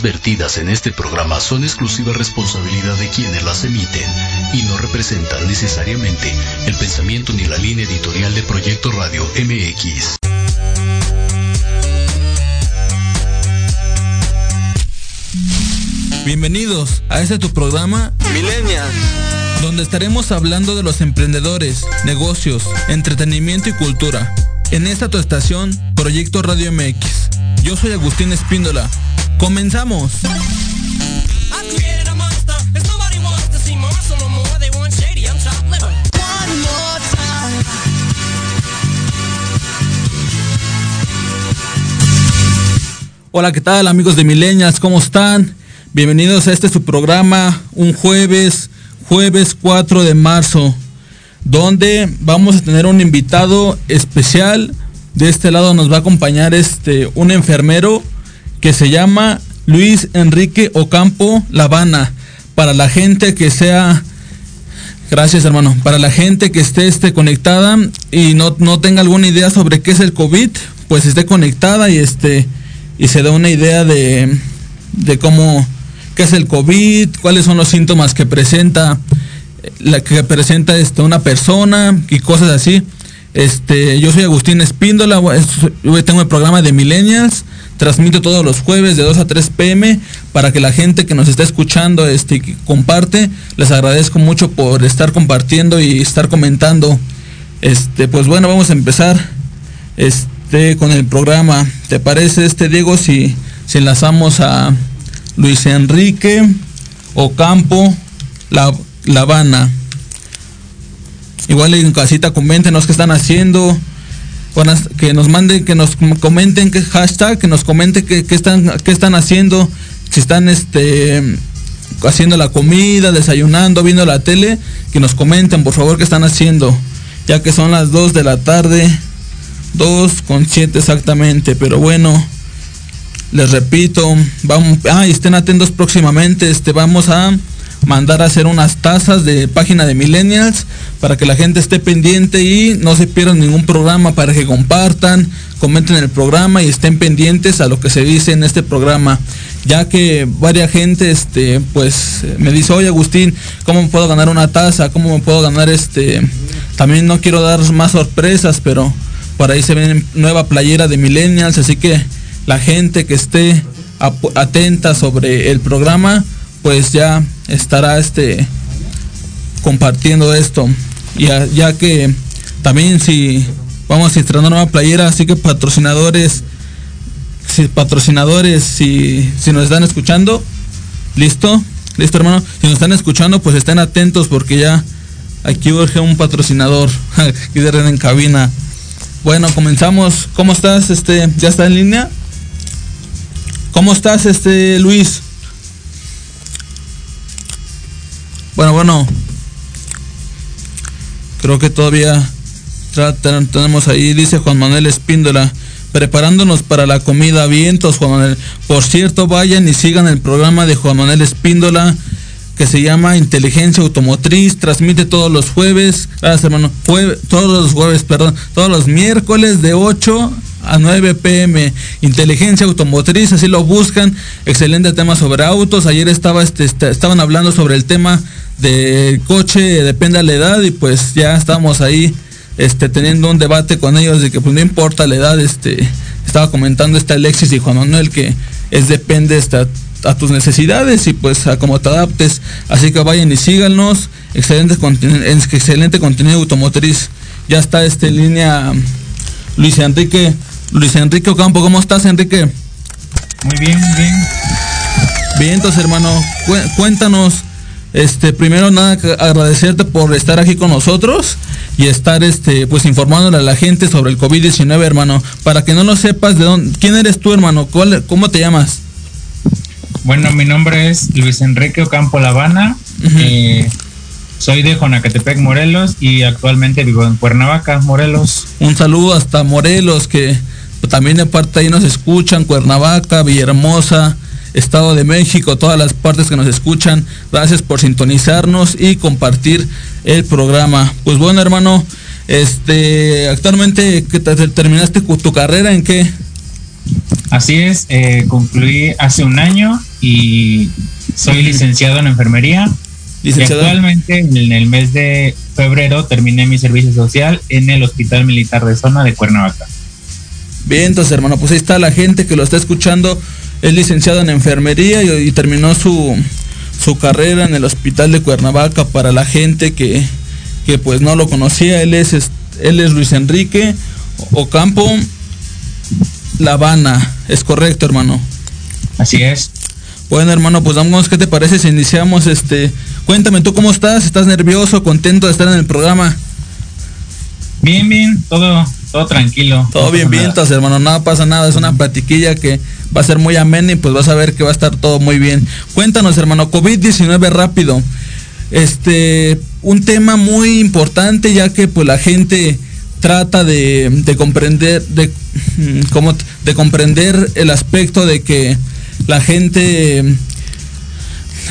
opiniones vertidas en este programa son exclusiva responsabilidad de quienes las emiten y no representan necesariamente el pensamiento ni la línea editorial de Proyecto Radio MX. Bienvenidos a este tu programa Millennials, donde estaremos hablando de los emprendedores, negocios, entretenimiento y cultura. En esta tu estación, Proyecto Radio MX. Yo soy Agustín Espíndola. ¡Comenzamos! Hola, ¿qué tal amigos de Milenias? ¿Cómo están? Bienvenidos a este su programa, un jueves, jueves 4 de marzo, donde vamos a tener un invitado especial. De este lado nos va a acompañar este un enfermero que se llama Luis Enrique Ocampo Lavana. Para la gente que sea Gracias, hermano. Para la gente que esté, esté conectada y no, no, tenga alguna idea sobre qué es el COVID, pues esté conectada y este y se da una idea de, de cómo qué es el COVID, cuáles son los síntomas que presenta la que presenta este, una persona y cosas así. Este, yo soy Agustín Espíndola, tengo el programa de Millennials, transmito todos los jueves de 2 a 3 pm para que la gente que nos está escuchando este, comparte, les agradezco mucho por estar compartiendo y estar comentando. Este, pues bueno, vamos a empezar este, con el programa. ¿Te parece este Diego si, si enlazamos a Luis Enrique Ocampo La, la Habana? Igual en casita coméntenos qué están haciendo. Que nos manden, que nos comenten qué hashtag, que nos comenten qué, qué están, qué están haciendo, si están este haciendo la comida, desayunando, viendo la tele, que nos comenten por favor qué están haciendo, ya que son las 2 de la tarde, 2 con 7 exactamente, pero bueno, les repito, vamos, ah, estén atentos próximamente, este, vamos a mandar a hacer unas tazas de página de millennials para que la gente esté pendiente y no se pierdan ningún programa para que compartan, comenten el programa y estén pendientes a lo que se dice en este programa. Ya que varias gente este pues me dice oye Agustín cómo me puedo ganar una taza cómo me puedo ganar este también no quiero dar más sorpresas pero por ahí se ven nueva playera de millennials así que la gente que esté atenta sobre el programa pues ya estará este compartiendo esto. Ya, ya que también si vamos a estrenar una playera así que patrocinadores si patrocinadores si, si nos están escuchando listo listo hermano si nos están escuchando pues estén atentos porque ya aquí urge un patrocinador aquí de red en cabina. Bueno comenzamos. Cómo estás este ya está en línea cómo estás este Luis bueno bueno creo que todavía tenemos ahí dice Juan Manuel Espíndola preparándonos para la comida vientos Juan Manuel por cierto vayan y sigan el programa de Juan Manuel Espíndola que se llama Inteligencia Automotriz, transmite todos los jueves, gracias hermano, todos los jueves, perdón, todos los miércoles de 8 a 9 pm. Inteligencia Automotriz, así lo buscan, excelente tema sobre autos. Ayer estaba este, estaban hablando sobre el tema de coche, depende de la edad, y pues ya estamos ahí este, teniendo un debate con ellos de que pues no importa la edad, este, estaba comentando esta Alexis y Juan Manuel que es depende esta a tus necesidades y pues a cómo te adaptes. Así que vayan y síganos. Excelente, excelente contenido automotriz. Ya está este en línea Luis Enrique. Luis Enrique Ocampo, ¿cómo estás Enrique? Muy bien, muy bien. Bien, entonces hermano, cuéntanos, este, primero nada, agradecerte por estar aquí con nosotros y estar este, pues informándole a la gente sobre el COVID-19, hermano. Para que no lo sepas, de dónde, ¿quién eres tú, hermano? ¿Cómo te llamas? Bueno, mi nombre es Luis Enrique Ocampo. Uh -huh. eh, soy de Jonacatepec, Morelos y actualmente vivo en Cuernavaca, Morelos. Un saludo hasta Morelos, que también de parte ahí nos escuchan, Cuernavaca, Villahermosa, Estado de México, todas las partes que nos escuchan. Gracias por sintonizarnos y compartir el programa. Pues bueno, hermano, este, actualmente que te, terminaste tu carrera en qué? Así es, eh, concluí hace un año y soy licenciado en enfermería. Y actualmente en el mes de febrero terminé mi servicio social en el Hospital Militar de Zona de Cuernavaca. Bien, entonces hermano, pues ahí está la gente que lo está escuchando, es licenciado en enfermería y, terminó su, su, carrera en el Hospital de Cuernavaca para la gente que, que pues no lo conocía, él es, él es Luis Enrique Ocampo La Habana, es correcto hermano. Así es. Bueno, hermano, pues vamos, ¿qué te parece si iniciamos este? Cuéntame, ¿tú cómo estás? ¿Estás nervioso, contento de estar en el programa? Bien, bien, todo, todo tranquilo. Todo bien, bien, entonces, hermano, nada pasa nada, es una platiquilla que va a ser muy amena y pues vas a ver que va a estar todo muy bien. Cuéntanos, hermano, COVID-19 rápido. Este, un tema muy importante ya que pues la gente trata de, de comprender, de, mm, de comprender el aspecto de que la gente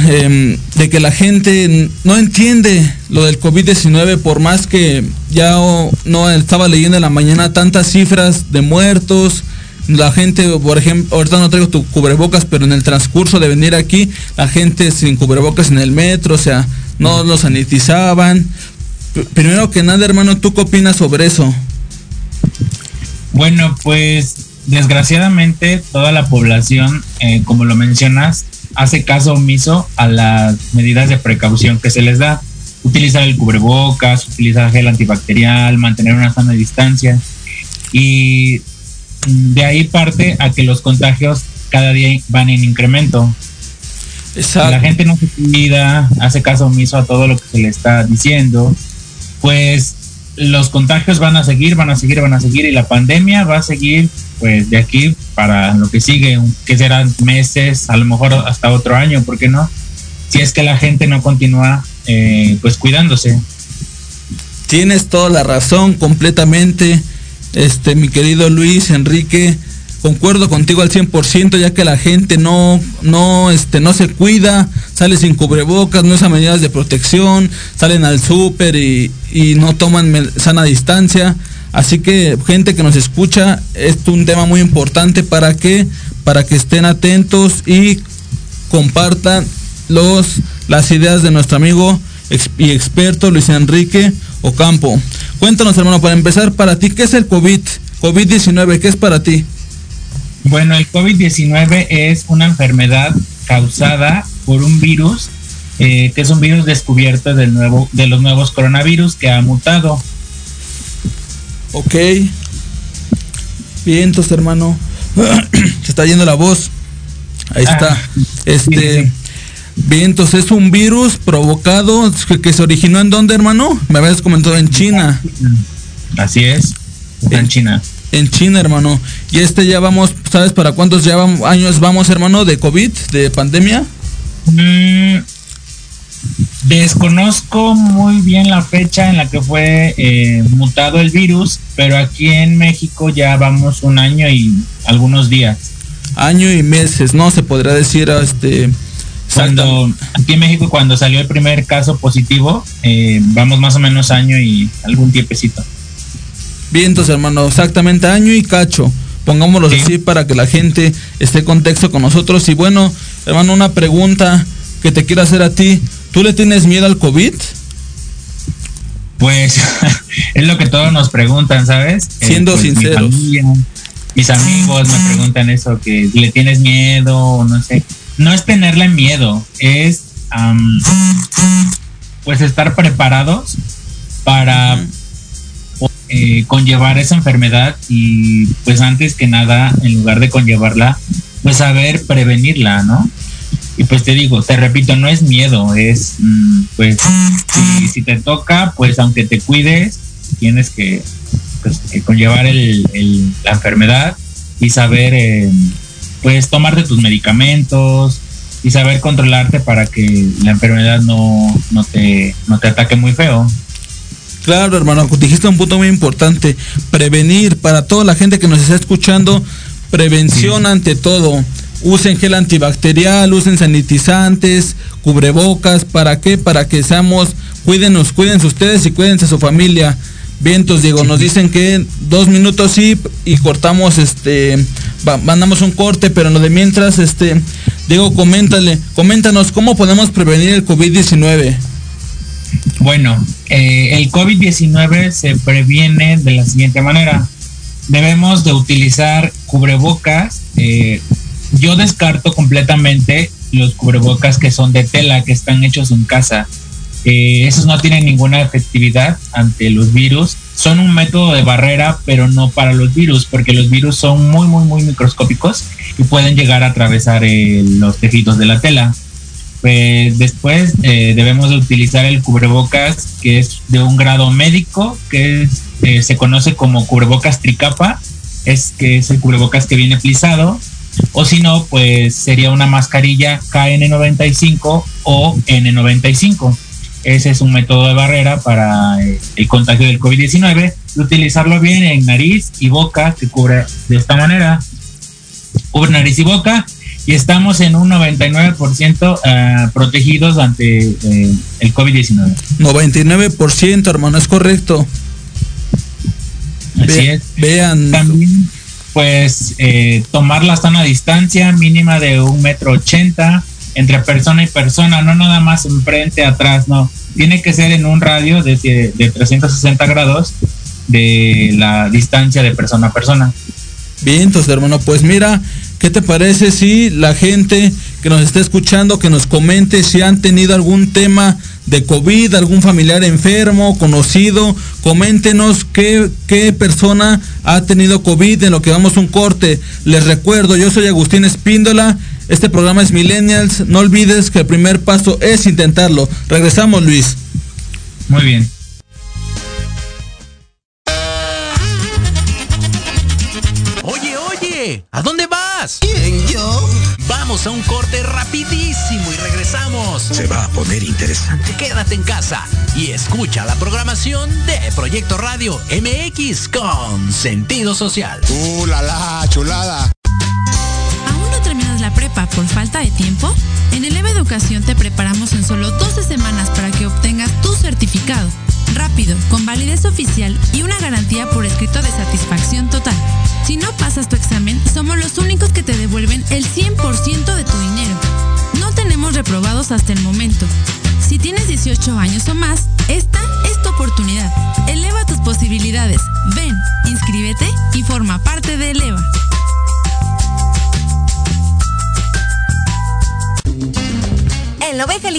em, de que la gente no entiende lo del COVID-19 por más que ya no estaba leyendo en la mañana tantas cifras de muertos. La gente, por ejemplo, ahorita no traigo tu cubrebocas, pero en el transcurso de venir aquí, la gente sin cubrebocas en el metro, o sea, no lo sanitizaban. Primero que nada, hermano, ¿tú qué opinas sobre eso? Bueno, pues desgraciadamente toda la población, eh, como lo mencionas, hace caso omiso a las medidas de precaución que se les da. Utilizar el cubrebocas, utilizar gel antibacterial, mantener una sana distancia. Y de ahí parte a que los contagios cada día van en incremento. La gente no se cuida, hace caso omiso a todo lo que se le está diciendo, pues los contagios van a seguir, van a seguir, van a seguir y la pandemia va a seguir pues de aquí para lo que sigue, que serán meses, a lo mejor hasta otro año, ¿por qué no? Si es que la gente no continúa eh, pues cuidándose. Tienes toda la razón completamente, este mi querido Luis Enrique. Concuerdo contigo al 100%, ya que la gente no, no, este, no se cuida, sale sin cubrebocas, no usa medidas de protección, salen al súper y, y no toman sana distancia. Así que gente que nos escucha, es un tema muy importante para que para que estén atentos y compartan los las ideas de nuestro amigo y experto Luis Enrique Ocampo. Cuéntanos, hermano, para empezar, para ti, ¿qué es el COVID? COVID-19, ¿qué es para ti? Bueno, el COVID-19 es una enfermedad causada por un virus, eh, que es un virus descubierto del nuevo, de los nuevos coronavirus que ha mutado. Ok. Bien, entonces, hermano. Se está yendo la voz. Ahí ah, está. Este. Entonces es un virus provocado que, se originó en dónde, hermano? Me habías comentado en China. Así es. En, China. En China, hermano. Y este ya vamos, ¿sabes para cuántos ya años vamos, hermano, de COVID, de pandemia? Mm, Desconozco muy bien la fecha en la que fue eh, mutado el virus, pero aquí en México ya vamos un año y algunos días. Año y meses, ¿no? Se podría decir este... Cuando, aquí en México cuando salió el primer caso positivo, eh, vamos más o menos año y algún tiempecito. Bien, entonces hermano, exactamente año y cacho. Pongámoslo así para que la gente esté en contexto con nosotros. Y bueno, hermano, una pregunta que te quiero hacer a ti. ¿Tú le tienes miedo al COVID? Pues es lo que todos nos preguntan, ¿sabes? Eh, Siendo pues, sinceros. mis amigos me preguntan eso, que le tienes miedo, no sé. No es tenerle miedo, es pues estar preparados para eh, conllevar esa enfermedad y pues antes que nada, en lugar de conllevarla, pues saber prevenirla, ¿no? Y pues te digo, te repito, no es miedo, es mm, pues si, te toca, pues aunque te cuides, tienes que, pues, conllevar el, la enfermedad y saber eh, pues tomarte tus medicamentos y saber controlarte para que la enfermedad no, no, te, no te ataque muy feo. Claro, hermano, dijiste un punto muy importante, prevenir para toda la gente que nos está escuchando, prevención ante todo usen gel antibacterial, usen sanitizantes, cubrebocas, ¿para qué? Para que seamos, cuídenos, cuídense ustedes y cuídense su familia. Vientos, Diego, nos dicen que dos minutos sí y cortamos este mandamos un corte, pero en lo de mientras, este, Diego, coméntale, coméntanos cómo podemos prevenir el COVID-19. Bueno, eh, el COVID-19 se previene de la siguiente manera. Debemos de utilizar cubrebocas. Eh, yo descarto completamente los cubrebocas que son de tela, que están hechos en casa. Eh, esos no tienen ninguna efectividad ante los virus. Son un método de barrera, pero no para los virus, porque los virus son muy, muy, muy microscópicos y pueden llegar a atravesar los tejidos de la tela. Pues después eh, debemos de utilizar el cubrebocas que es de un grado médico, que eh, se conoce como cubrebocas tricapa, es que es el cubrebocas que viene plisado, o si no, pues sería una mascarilla KN95 o N95. Ese es un método de barrera para eh, el contagio del COVID-19. Utilizarlo bien en nariz y boca, que cubre de esta manera. Cubre nariz y boca y estamos en un 99% eh, protegidos ante eh, el COVID-19. 99%, hermano, es correcto. Así es. Vean. También, pues, eh, tomar la sana distancia mínima de un metro ochenta entre persona y persona, no nada más enfrente, atrás, no. Tiene que ser en un radio de, de 360 grados de la distancia de persona a persona. Bien, entonces hermano, pues mira, ¿qué te parece si la gente que nos está escuchando, que nos comente si han tenido algún tema de COVID, algún familiar enfermo, conocido, coméntenos qué, qué persona ha tenido COVID en lo que vamos un corte. Les recuerdo, yo soy Agustín Espíndola, este programa es Millennials, no olvides que el primer paso es intentarlo. Regresamos, Luis. Muy bien. ¿A dónde vas? ¿Quién, yo? Vamos a un corte rapidísimo y regresamos. Se va a poner interesante. Quédate en casa y escucha la programación de Proyecto Radio MX con sentido social. ¡Uh, la, la chulada! Por falta de tiempo? En Eleva Educación te preparamos en solo 12 semanas para que obtengas tu certificado. Rápido, con validez oficial y una garantía por escrito de satisfacción total. Si no pasas tu examen, somos los únicos que te devuelven el 100% de tu dinero. No tenemos reprobados hasta el momento. Si tienes 18 años o más, esta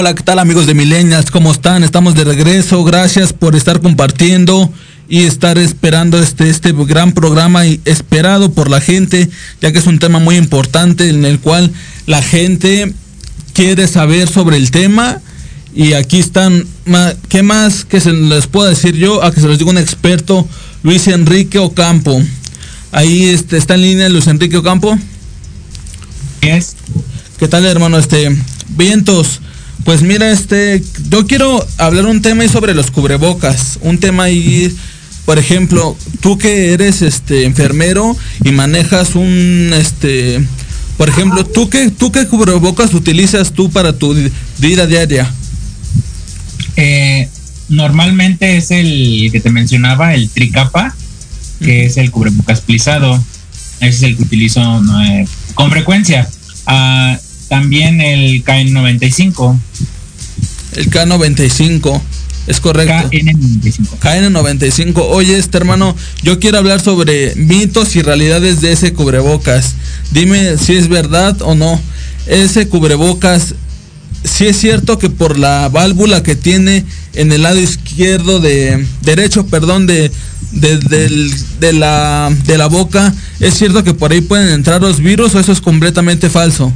Hola, ¿qué tal amigos de Milenias? ¿Cómo están? Estamos de regreso. Gracias por estar compartiendo y estar esperando este, este gran programa y esperado por la gente, ya que es un tema muy importante en el cual la gente quiere saber sobre el tema Y aquí están, ¿qué más que se les puedo decir yo? A que se los diga un experto, Luis Enrique Ocampo. Ahí este, está en línea Luis Enrique Ocampo. es ¿Qué tal, hermano? Este, vientos. Pues mira, este, yo quiero hablar un tema ahí sobre los cubrebocas. Un tema ahí, por ejemplo, tú que eres este enfermero y manejas un este, por ejemplo, tú qué, tú qué cubrebocas utilizas tú para tu vida diaria? Eh, normalmente es el que te mencionaba, el tricapa, que es el cubrebocas plisado. Ese es el que utilizo eh, con frecuencia. Ah, también el KN95. El K95. Es correcto. KN95. KN95. Oye, este hermano, yo quiero hablar sobre mitos y realidades de ese cubrebocas. Dime si es verdad o no. Ese cubrebocas, si es cierto que por la válvula que tiene en el lado izquierdo de derecho, perdón, de, de, la, de la boca, es cierto que por ahí pueden entrar los virus o eso es completamente falso.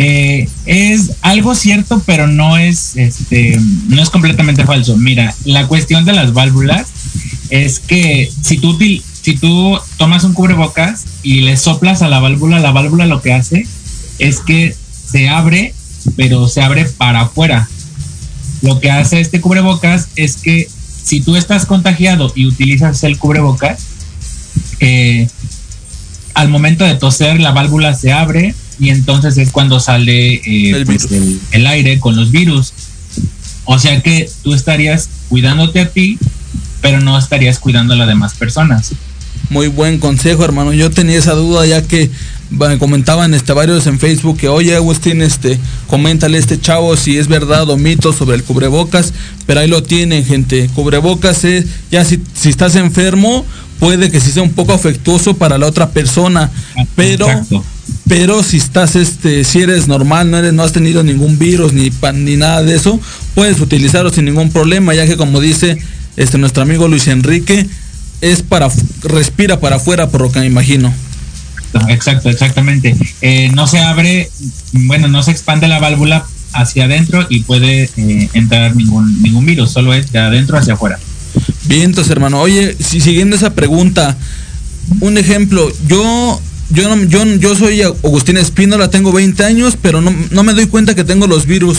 Eh, es algo cierto, pero no es, este, no es completamente falso. Mira, la cuestión de las válvulas es que si tú, si tú tomas un cubrebocas y le soplas a la válvula, la válvula lo que hace es que se abre, pero se abre para afuera. Lo que hace este cubrebocas es que si tú estás contagiado y utilizas el cubrebocas, eh, al momento de toser la válvula se abre y entonces es cuando sale eh, pues, el, aire con los virus. O sea que tú estarías cuidándote a ti, pero no estarías cuidando a las demás personas. Muy buen consejo, hermano. Yo tenía esa duda ya que me comentaban este, varios en Facebook que, oye, Agustín, este, coméntale a este chavo si es verdad o mito sobre el cubrebocas, pero ahí lo tienen, gente. Cubrebocas es, ya si, si estás enfermo, puede que sí sea un poco afectuoso para la otra persona, pero pero si estás este si eres normal, no eres no has tenido ningún virus ni ni nada de eso, puedes utilizarlo sin ningún problema, ya que como dice este nuestro amigo Luis Enrique es para respira para afuera por lo que me imagino. Exacto, exactamente. Eh, no se abre, bueno, no se expande la válvula hacia adentro y puede eh, entrar ningún ningún virus, solo es de adentro hacia afuera. Vientos, hermano. Oye, si siguiendo esa pregunta, un ejemplo, yo yo, yo, yo soy Agustín Espínola, tengo 20 años, pero no, no, me doy cuenta que tengo los virus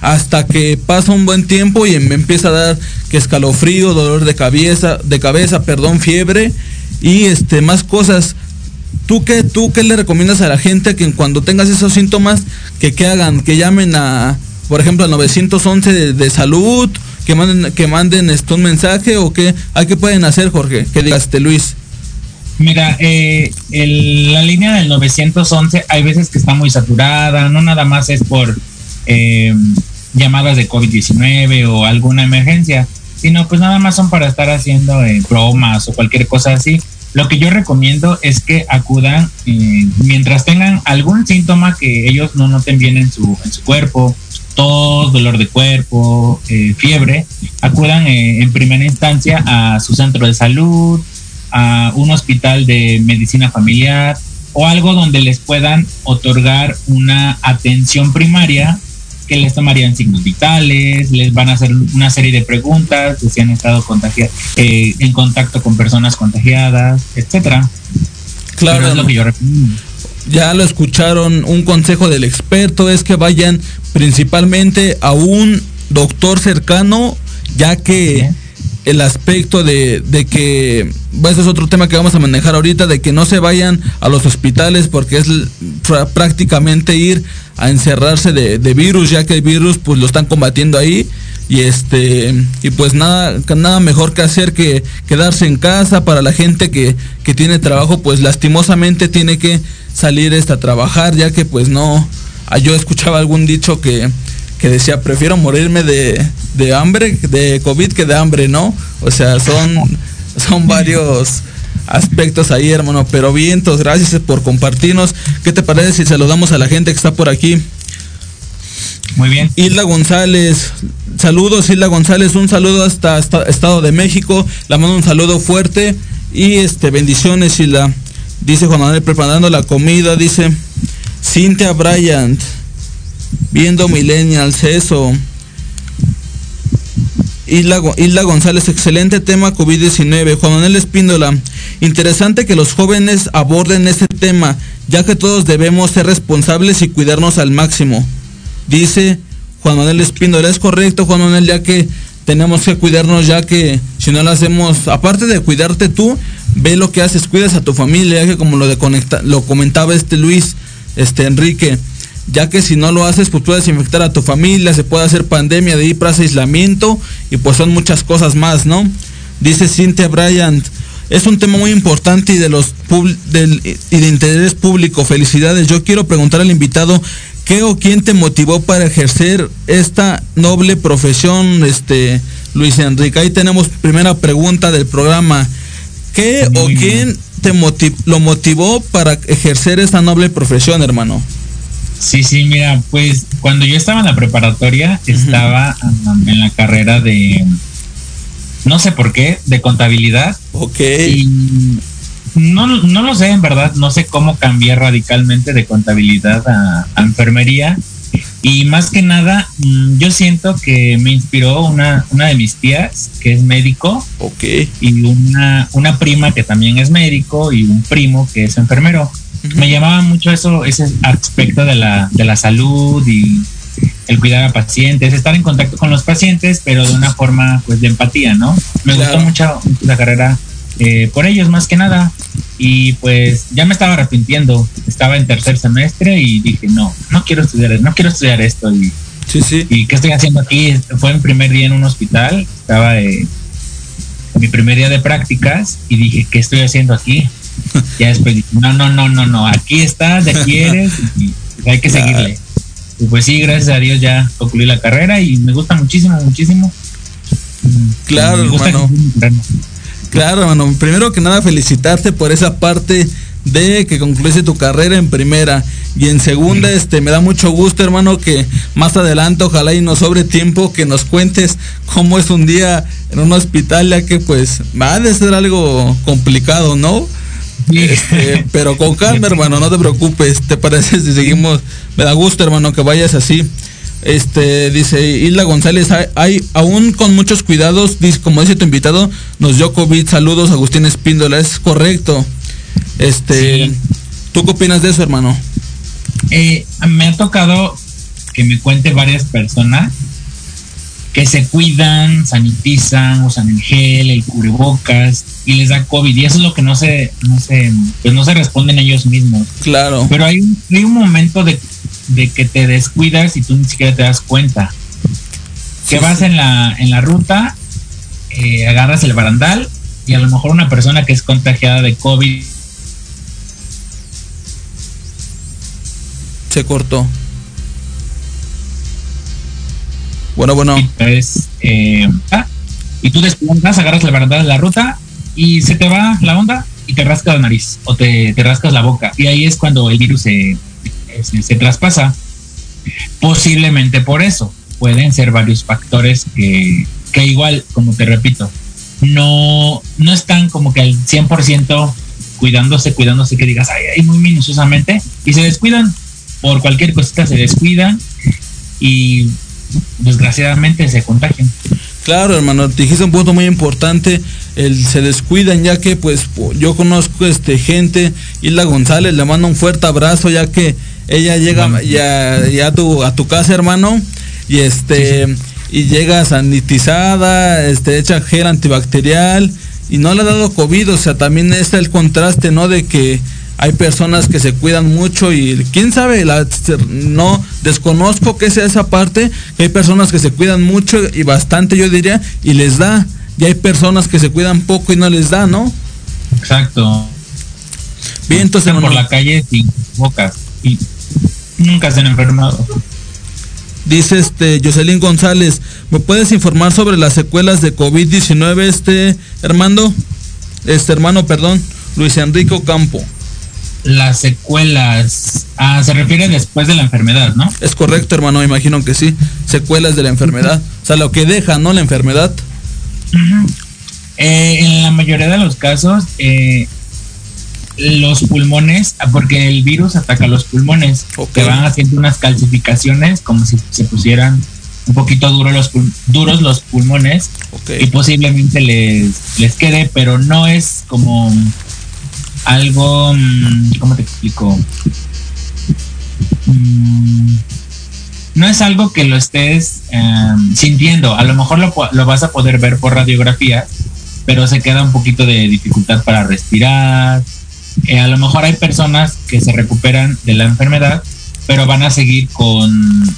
hasta que pasa un buen tiempo y me empieza a dar que escalofrío, dolor de cabeza, de cabeza, perdón, fiebre y este más cosas. ¿Tú qué, ¿Tú qué le recomiendas a la gente que cuando tengas esos síntomas que, que hagan, que llamen a, por ejemplo, al 911 de, salud que manden, que manden esto un mensaje o qué, ¿a qué pueden hacer, Jorge? Que digas, este, Luis. Mira, eh, la línea del 911 hay veces que está muy saturada, no nada más es por eh, llamadas de COVID-19 o alguna emergencia, sino pues nada más son para estar haciendo eh, bromas o cualquier cosa así. Lo que yo recomiendo es que acudan mientras tengan algún síntoma que ellos no noten bien en su, en su cuerpo, tos, dolor de cuerpo, eh, fiebre, acudan eh, en primera instancia a su centro de salud, a un hospital de medicina familiar o algo donde les puedan otorgar una atención primaria que les tomarían signos vitales, les van a hacer una serie de preguntas de si han estado contagiados, eh, en contacto con personas contagiadas, etcétera. Claro. es lo que yo recomiendo ya lo escucharon, un consejo del experto es que vayan principalmente a un doctor cercano, ya que el aspecto de, de que, ese es otro tema que vamos a manejar ahorita, de que no se vayan a los hospitales porque es prácticamente ir a encerrarse de, de virus, ya que el virus pues lo están combatiendo ahí. Y este y pues nada nada mejor que hacer que quedarse en casa. Para la gente que, que tiene trabajo pues lastimosamente tiene que salir este, a trabajar ya que pues no ah, yo escuchaba algún dicho que, que decía prefiero morirme de, de hambre de covid que de hambre no o sea son son varios aspectos ahí hermano. Pero vientos gracias por compartirnos. Qué te parece si saludamos a la gente que está por aquí muy bien. Hilda González, saludos Hilda González, un saludo hasta, Estado de México, la mando un saludo fuerte y este bendiciones Hilda. Dice Juan Manuel preparando la comida, dice Cintia Bryant, viendo Millennials, eso. Isla, Isla González, excelente tema COVID-19. Juan Manuel Espíndola, interesante que los jóvenes aborden este tema, ya que todos debemos ser responsables y cuidarnos al máximo. Dice Juan Manuel Espíndola, es correcto Juan Manuel, ya que tenemos que cuidarnos, ya que si no lo hacemos, aparte de cuidarte tú, ve lo que haces, cuidas a tu familia, que como lo, de conecta, lo comentaba este Luis, este Enrique, ya que si no lo haces, pues puedes infectar a tu familia, se puede hacer pandemia, de para aislamiento y pues son muchas cosas más, ¿no? Dice Cynthia Bryant, es un tema muy importante y de los del, y de interés público. Felicidades. Yo quiero preguntar al invitado qué o quién te motivó para ejercer esta noble profesión, este Luis Enrique. Ahí tenemos primera pregunta del programa. ¿Qué o quién te lo motivó para ejercer esta noble profesión, hermano? Sí, sí, mira, pues cuando yo estaba en la preparatoria, estaba en la carrera de, no sé por qué, de contabilidad. Ok. Y no, no lo sé, en verdad, no sé cómo cambié radicalmente de contabilidad a, enfermería. Y más que nada, mm, yo siento que me inspiró una, una de mis tías, que es médico. Ok. Y una, una prima que también es médico y un primo que es enfermero me llamaba mucho eso, ese aspecto de la, de la salud y el cuidar a pacientes, estar en contacto con los pacientes, pero de una forma pues de empatía, ¿no? Me gustó mucho la carrera eh, por ellos más que nada. Y pues ya me estaba arrepintiendo, estaba en tercer semestre y dije no, no quiero estudiar, no quiero estudiar esto y sí, sí. y qué estoy haciendo aquí, fue mi primer día en un hospital, estaba en mi primer día de prácticas y dije qué estoy haciendo aquí, ya después dije, no, no, no, no, no, aquí estás, aquí eres y hay que seguirle. Y pues sí, gracias a Dios ya concluí la carrera y me gusta muchísimo, muchísimo. Claro, hermano. Claro, hermano. Primero que nada, felicitarte por esa parte de que concluiste tu carrera en primera y en segunda este me da mucho gusto hermano que más adelante ojalá y nos sobre tiempo que nos cuentes cómo es un día en un hospital ya que pues va a ser algo complicado no este, pero con calma, hermano, no te preocupes. ¿Te parece si seguimos? Me da gusto, hermano, que vayas así. Este, dice Isla González, hay, aún con muchos cuidados, dice, como dice tu invitado, nos dio COVID. Saludos, Agustín Espíndola, es correcto. Este, ¿tú qué opinas de eso, hermano? Eh, me ha tocado que me cuente varias personas que se cuidan, sanitizan, usan el gel, el cubrebocas y les da COVID. Y eso es lo que no se, no se, pues no se responden ellos mismos. Claro. Pero hay un, hay un momento de, que te descuidas y tú ni siquiera te das cuenta. Que vas en la, en la ruta, eh, agarras el barandal y a lo mejor una persona que es contagiada de COVID se cortó. Bueno, bueno. Eh, ah, y tú desplazas, agarras la verdad de la ruta y se te va la onda y te rascas la nariz o te, te rascas la boca. Y ahí es cuando el virus se, se, traspasa. Posiblemente por eso. Pueden ser varios factores que, que igual, como te repito, no, no están como que al 100% cuidándose, cuidándose, que digas, ay, ay, muy minuciosamente, y se descuidan, por cualquier cosita se descuidan, y desgraciadamente se contagian. Claro, hermano, te dijiste un punto muy importante, el se descuidan ya que pues yo conozco este gente, Isla González, le mando un fuerte abrazo ya que ella llega ya, ya a, tu, a tu casa, hermano, y este y llega sanitizada, este hecha gel antibacterial y no le ha dado COVID, o sea, también está el contraste, ¿no? De que hay personas que se cuidan mucho y quién sabe, la, no desconozco que sea esa parte, que hay personas que se cuidan mucho y bastante yo diría y les da, y hay personas que se cuidan poco y no les da, ¿no? Exacto. Bien, entonces por la calle sin bocas y nunca se han enfermado. Dice este Jocelyn González, ¿me puedes informar sobre las secuelas de COVID-19 este hermano? Este hermano, perdón, Luis Enrico Campo las secuelas ah, se refiere después de la enfermedad, ¿no? Es correcto, hermano, imagino que sí. Secuelas de la enfermedad. O sea, lo que deja, ¿no? La enfermedad. Eh, en la mayoría de los casos, eh, los pulmones, ah, porque el virus ataca los pulmones, que van haciendo unas calcificaciones como si se pusieran un poquito duro los duros los pulmones y posiblemente les, les quede, pero no es como algo, mm, ¿cómo te explico? Mm, no es algo que lo estés em, sintiendo, a lo mejor lo, lo, vas a poder ver por radiografía, pero se queda un poquito de dificultad para respirar. Eh, a lo mejor hay personas que se recuperan de la enfermedad, pero van a seguir con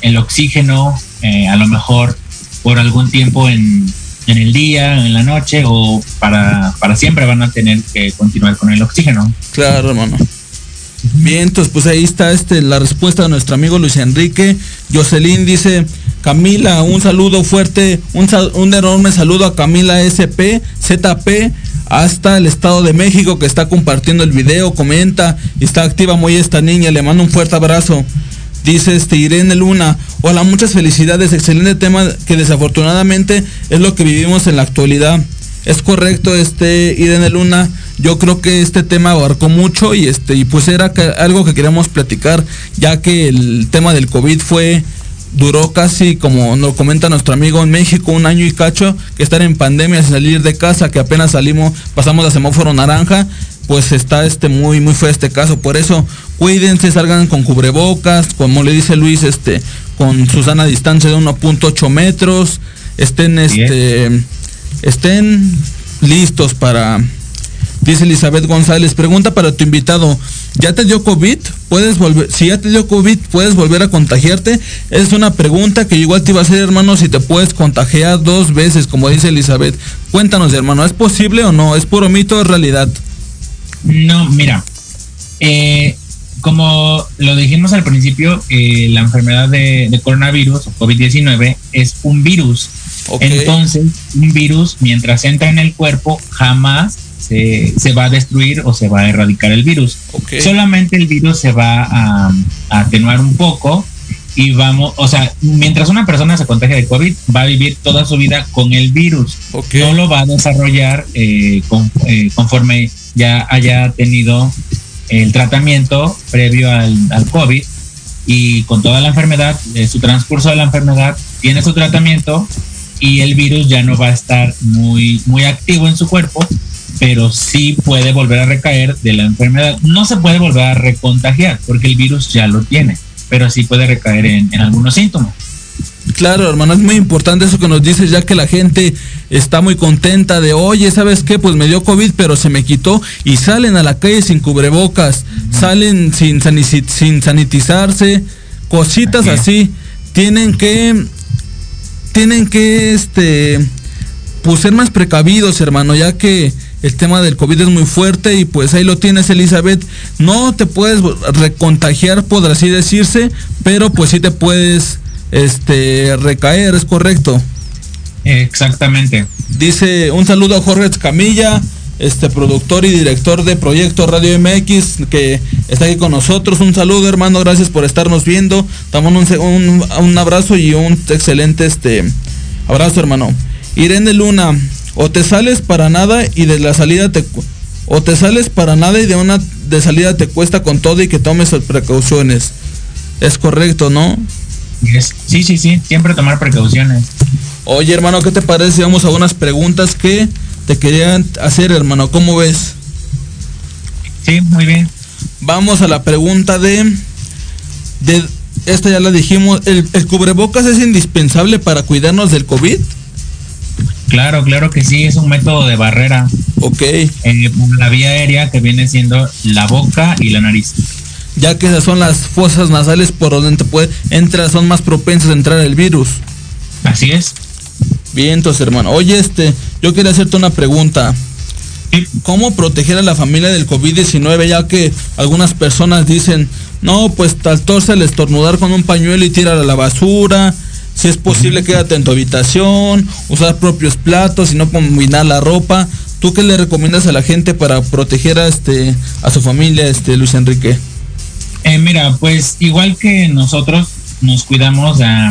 el oxígeno, eh, a lo mejor por algún tiempo en, en el día, en la noche o para, para siempre van a tener que continuar con el oxígeno. Claro, hermano. Bien, entonces pues ahí está este, la respuesta de nuestro amigo Luis Enrique. Jocelyn dice, Camila, un saludo fuerte, un, un enorme saludo a Camila SP, ZP, hasta el Estado de México que está compartiendo el video, comenta y está activa muy esta niña. Le mando un fuerte abrazo. Dice este Irene Luna, hola, muchas felicidades, excelente tema que desafortunadamente es lo que vivimos en la actualidad. Es correcto, este Irene Luna, yo creo que este tema abarcó mucho y este y pues era algo que queríamos platicar, ya que el tema del COVID fue duró casi, como nos comenta nuestro amigo en México, un año y cacho, que estar en pandemia salir de casa, que apenas salimos, pasamos a semáforo naranja, pues está este muy muy feo este caso. Por eso cuídense, salgan con cubrebocas, como le dice Luis, este, con su sana distancia de 1.8 metros, estén este estén listos para dice Elizabeth González, pregunta para tu invitado, ¿ya te dio COVID? ¿Puedes volver, si ya te dio COVID, puedes volver a contagiarte? Es una pregunta que igual te iba a hacer, hermano, si te puedes contagiar dos veces, como dice Elizabeth. Cuéntanos, hermano, ¿es posible o no? ¿Es puro mito o realidad? No, mira, eh, como lo dijimos al principio, eh, la enfermedad de, coronavirus o COVID-19 es un virus. Entonces, un virus, mientras entra en el cuerpo, jamás se, va a destruir o se va a erradicar el virus. Solamente el virus se va a, atenuar un poco y vamos, o sea, mientras una persona se contagia de COVID, va a vivir toda su vida con el virus. No lo va a desarrollar eh, conforme ya haya tenido el tratamiento previo al, COVID y con toda la enfermedad, su transcurso de la enfermedad, tiene su tratamiento y el virus ya no va a estar muy, muy activo en su cuerpo, pero sí puede volver a recaer de la enfermedad. No se puede volver a recontagiar porque el virus ya lo tiene, pero sí puede recaer en algunos síntomas. Claro, hermano, es muy importante eso que nos dices, ya que la gente está muy contenta de, oye, ¿sabes qué? Pues me dio COVID, pero se me quitó y salen a la calle sin cubrebocas, salen sin, sin sanitizarse, cositas así. Tienen que, tienen que, este, pues ser más precavidos, hermano, ya que el tema del COVID es muy fuerte y pues ahí lo tienes, Elizabeth. No te puedes recontagiar, por así decirse, pero pues sí te puedes este recaer, ¿es correcto? Exactamente. Dice un saludo a Jorge Camilla, este productor y director de Proyecto Radio MX, que está aquí con nosotros. Un saludo, hermano, gracias por estarnos viendo. Damos un, un, abrazo y un excelente este abrazo, hermano. Irene Luna, o te sales para nada y de la salida te o te sales para nada y de una de salida te cuesta con todo y que tomes precauciones. Es correcto, ¿no? Sí, sí, sí, siempre tomar precauciones. Oye, hermano, ¿qué te parece? Vamos a unas preguntas que te querían hacer, hermano. ¿Cómo ves? Sí, muy bien. Vamos a la pregunta de... de esta ya la dijimos. ¿El, cubrebocas es indispensable para cuidarnos del COVID? Claro, claro que sí, es un método de barrera. Ok. Eh, la vía aérea que viene siendo la boca y la nariz ya que esas son las fosas nasales por donde te puede entrar, son más propensas a entrar el virus. Así es. Bien, entonces, hermano. Oye, este, yo quería hacerte una pregunta. ¿Cómo proteger a la familia del COVID-19? Ya que algunas personas dicen, no, pues tal torce al estornudar con un pañuelo y tirar a la basura. Si es posible, quédate en tu habitación, usar propios platos y no combinar la ropa. ¿Tú qué le recomiendas a la gente para proteger a este a su familia, este Luis Enrique? Eh, mira, pues igual que nosotros nos cuidamos a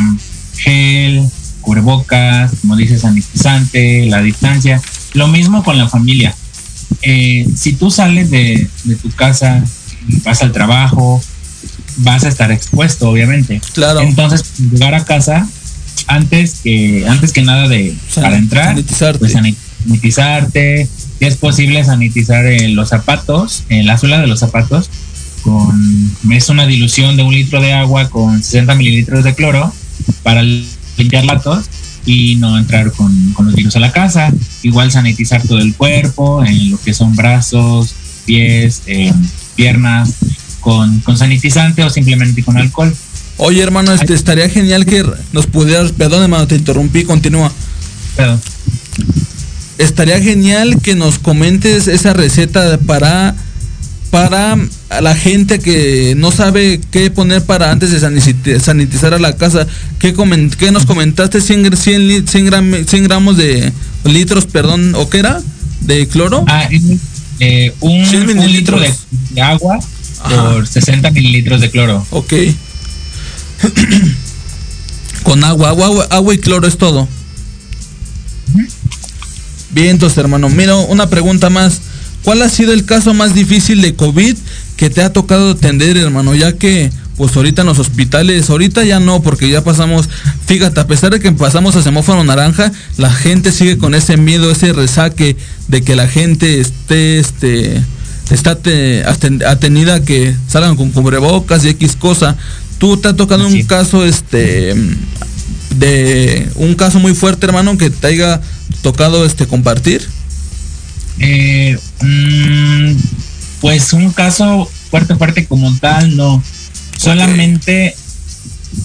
gel, cubrebocas, como dices, sanitizante, la distancia, lo mismo con la familia. Eh, si tú sales de, tu casa, vas al trabajo, vas a estar expuesto, obviamente. Claro. Entonces, llegar a casa, antes que antes que nada de para entrar, pues sanitizarte, si es posible sanitizar eh, los zapatos, en la suela de los zapatos con es una dilución de un litro de agua con 60 mililitros de cloro para limpiar la tos y no entrar con, los virus a la casa. Igual sanitizar todo el cuerpo, en lo que son brazos, pies, eh, piernas, con, con sanitizante o simplemente con alcohol. Oye, hermano, este estaría genial que nos pudieras, perdón, hermano, te interrumpí, continúa. Perdón. Estaría genial que nos comentes esa receta para para la gente que no sabe qué poner para antes de sanitizar a la casa. ¿Qué, qué nos comentaste? 100, 100, 100, gramos de litros, perdón, ¿o qué era? ¿De cloro? Ah, eh, un, litro de, agua por 60 mililitros de cloro. Ok. Con agua, agua, agua y cloro es todo. Bien, entonces hermano, mira, una pregunta más. ¿Cuál ha sido el caso más difícil de COVID que te ha tocado atender, hermano? Ya que, pues ahorita en los hospitales, ahorita ya no, porque ya pasamos, fíjate, a pesar de que pasamos a semáforo naranja, la gente sigue con ese miedo, ese resaque de que la gente esté, este, está atenida a que salgan con cubrebocas y X cosa. ¿Tú te ha tocado un caso, este, de un caso muy fuerte, hermano, que te haya tocado, este, compartir? Eh, mm, pues un caso fuerte, fuerte como tal, no. Solamente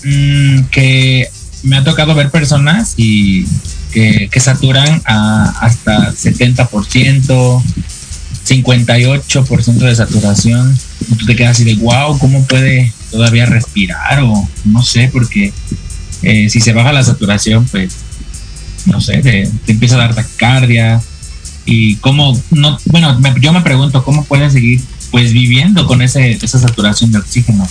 mm, que me ha tocado ver personas y que, saturan a hasta 70%, 58% de saturación. Y tú te quedas así de, wow, ¿cómo puede todavía respirar? O no sé, porque eh, si se baja la saturación, pues, no sé, te, te empieza a dar taquicardia, y cómo no bueno yo me pregunto cómo pueden seguir pues viviendo con ese esa saturación de oxígeno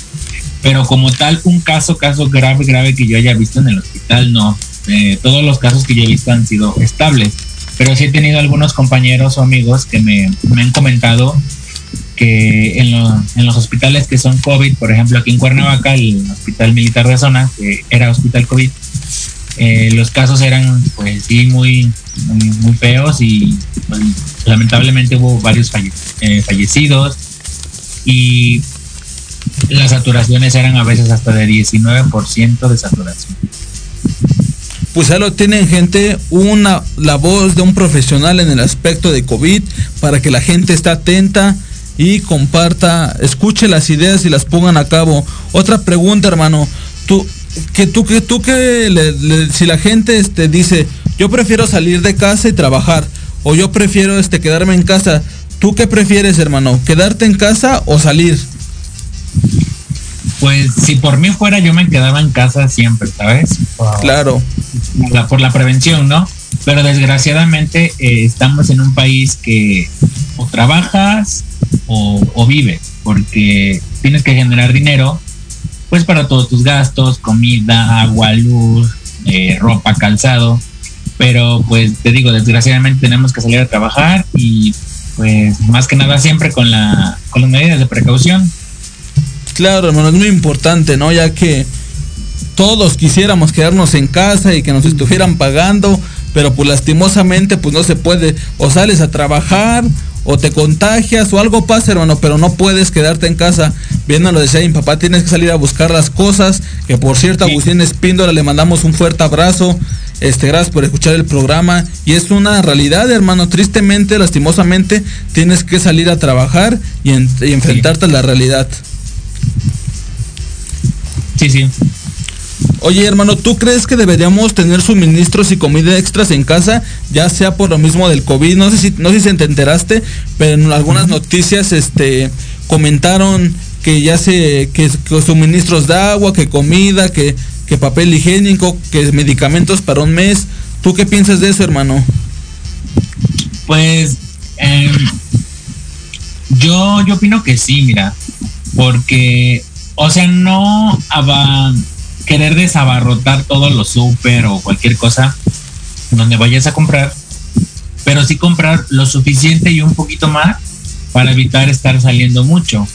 pero como tal un caso caso grave grave que yo haya visto en el hospital no. Eh, todos los casos que yo he visto han sido estables. Pero sí he tenido algunos compañeros o amigos que me, me han comentado que en, en, los hospitales que son COVID, por ejemplo aquí en Cuernavaca, el Hospital Militar de Zona, que era Hospital COVID, eh, los casos eran pues sí muy, muy, feos y pues, lamentablemente hubo varios eh, fallecidos y las saturaciones eran a veces hasta de 19% de saturación. Pues ya lo tienen gente, una, la voz de un profesional en el aspecto de COVID para que la gente esté atenta y comparta, escuche las ideas y las pongan a cabo. Otra pregunta, hermano, tú, que tú que tú que si la gente este dice yo prefiero salir de casa y trabajar o yo prefiero este quedarme en casa. Tú qué prefieres hermano quedarte en casa o salir pues si por mí fuera yo me quedaba en casa siempre sabes claro. por la prevención no pero desgraciadamente eh, estamos en un país que o trabajas o, o vives porque tienes que generar dinero pues para todos tus gastos, comida, agua, luz, eh, ropa, calzado. Pero pues te digo, desgraciadamente tenemos que salir a trabajar y pues más que nada siempre con, la, con las medidas de precaución. Claro, hermano, es muy importante, ¿no? Ya que todos quisiéramos quedarnos en casa y que nos estuvieran pagando, pero pues lastimosamente pues no se puede. O sales a trabajar o te contagias o algo pasa, hermano, pero no puedes quedarte en casa. Viendo lo decía mi papá, tienes que salir a buscar las cosas. Que por cierto, Agustín Espíndola le mandamos un fuerte abrazo. Este, gracias por escuchar el programa. Y es una realidad, hermano. Tristemente, lastimosamente, tienes que salir a trabajar y, enfrentarte a la realidad. Sí, sí. Oye, hermano, ¿tú crees que deberíamos tener suministros y comida extras en casa, ya sea por lo mismo del COVID? No sé si, no sé si te enteraste, pero en algunas noticias este, comentaron que ya se, que, suministros de agua, que comida, que, que papel higiénico, que medicamentos para un mes. ¿Tú qué piensas de eso, hermano? Pues em, yo, yo opino que sí, mira, porque, o sea, no querer desabarrotar todo lo súper o cualquier cosa donde vayas a comprar, pero sí comprar lo suficiente y un poquito más para evitar estar saliendo mucho.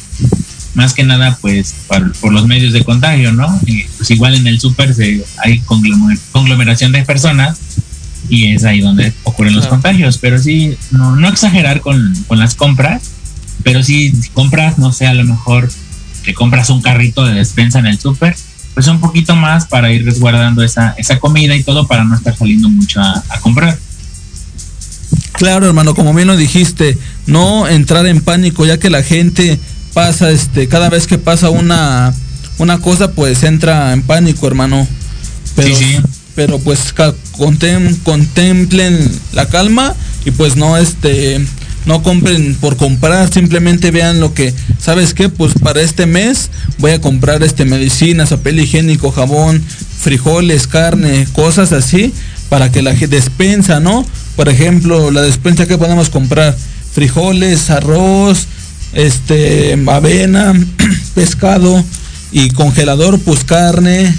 más que nada pues por, los medios de contagio, ¿no? pues igual en el súper hay conglomeración de personas y es ahí donde ocurren los contagios, pero sí, no, no exagerar con, con las compras, pero sí, si compras, no sé, a lo mejor te compras un carrito de despensa en el súper, pues un poquito más para ir resguardando esa, esa comida y todo para no estar saliendo mucho a, comprar. Claro, hermano, como bien lo dijiste, no entrar en pánico, ya que la gente pasa, este, cada vez que pasa una, una cosa, pues entra en pánico, hermano. Pero, sí, sí. pero pues contemplen la calma y pues no, este, no compren por comprar, simplemente vean lo que, ¿sabes qué? Pues para este mes voy a comprar este medicinas, papel higiénico, jabón, frijoles, carne, cosas así, para que la despensa, ¿no? Por ejemplo, la despensa que podemos comprar, frijoles, arroz, este, avena, pescado y congelador, pues carne,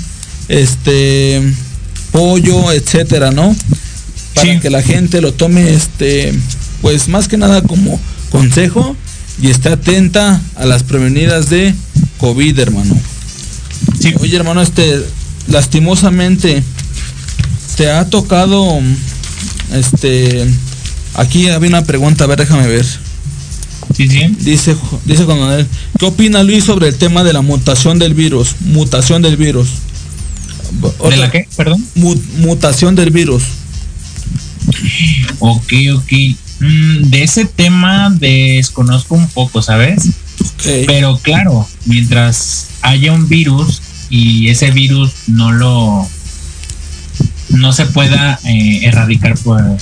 este, pollo, etcétera, ¿no? Para que la gente lo tome, este, pues más que nada como consejo y esté atenta a las prevenidas de COVID, hermano. Sí. Oye, hermano, este, lastimosamente, te ha tocado, este, aquí había una pregunta, a ver, déjame ver. Sí, sí. Dice, dice Juan ¿qué opina Luis sobre el tema de la mutación del virus? Mutación del virus. ¿De la qué? Perdón. mutación del virus. Ok, ok. Mm, de ese tema desconozco un poco, ¿sabes? Pero claro, mientras haya un virus y ese virus no lo no se pueda eh, erradicar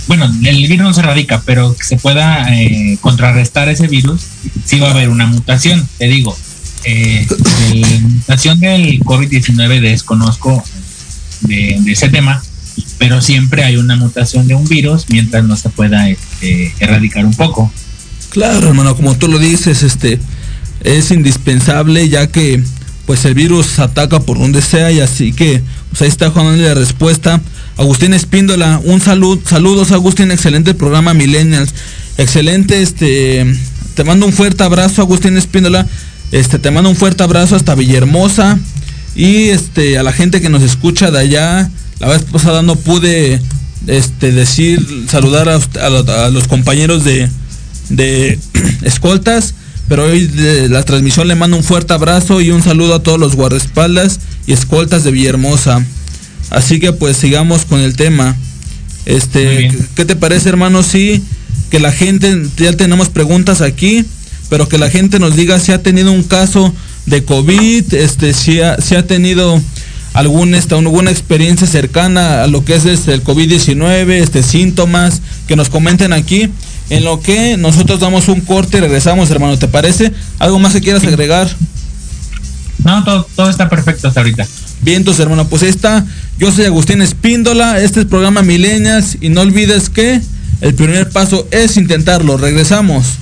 bueno el virus no se erradica pero que se pueda eh, contrarrestar ese virus sí va a haber una mutación te digo eh, la mutación del COVID-19 desconozco de, ese tema pero siempre hay una mutación de un virus mientras no se pueda este, erradicar un poco. Claro, hermano, como tú lo dices, este es indispensable ya que pues el virus ataca por donde sea y así que pues ahí está Juan la respuesta. Agustín Espíndola, un saludo, saludos Agustín, excelente programa Millennials. Excelente, este te mando un fuerte abrazo Agustín Espíndola. Este te mando un fuerte abrazo hasta Villahermosa y este a la gente que nos escucha de allá la vez pasada no pude este, decir, saludar a, los compañeros de, de escoltas, pero hoy de la transmisión le mando un fuerte abrazo y un saludo a todos los guardaespaldas y escoltas de Villahermosa. Así que pues sigamos con el tema. Este, ¿qué te parece, hermano? Sí, que la gente, ya tenemos preguntas aquí, pero que la gente nos diga si ha tenido un caso de COVID, este, si ha, si ha tenido algún, esta, alguna experiencia cercana a lo que es este, el COVID-19, este, síntomas, que nos comenten aquí. En lo que nosotros damos un corte y regresamos, hermano, ¿te parece? ¿Algo más que quieras agregar? No, todo, todo está perfecto hasta ahorita. Bien, entonces, hermano, pues ahí está. Yo soy Agustín Espíndola, este es el programa Milenias y no olvides que el primer paso es intentarlo. Regresamos.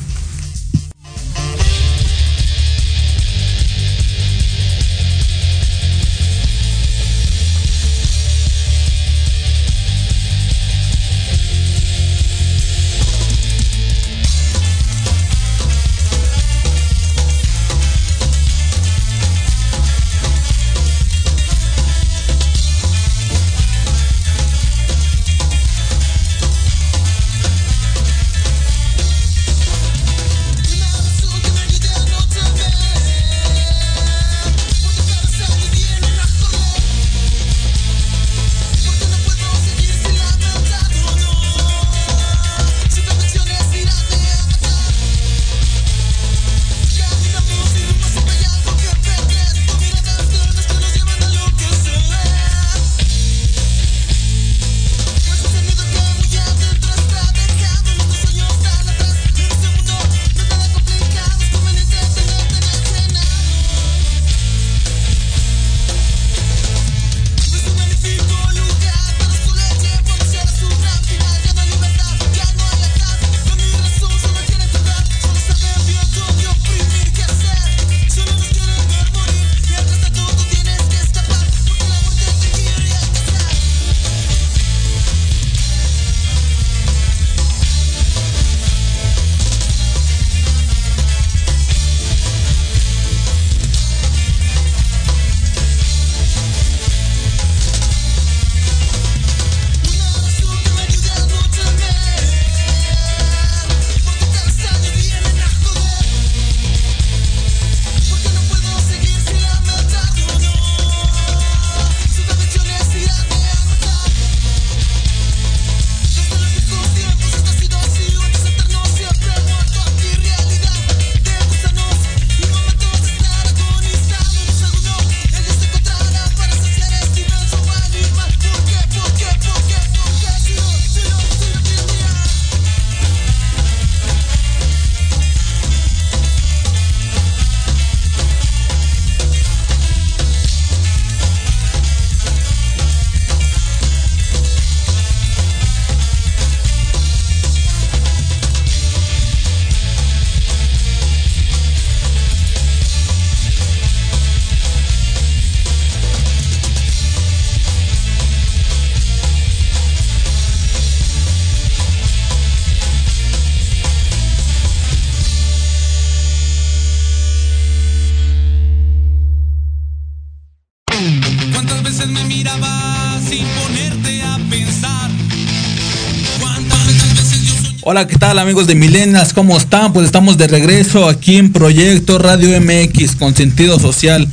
Hola, ¿qué tal amigos de Milenias? ¿Cómo están? Pues estamos de regreso aquí en Proyecto Radio MX con sentido social.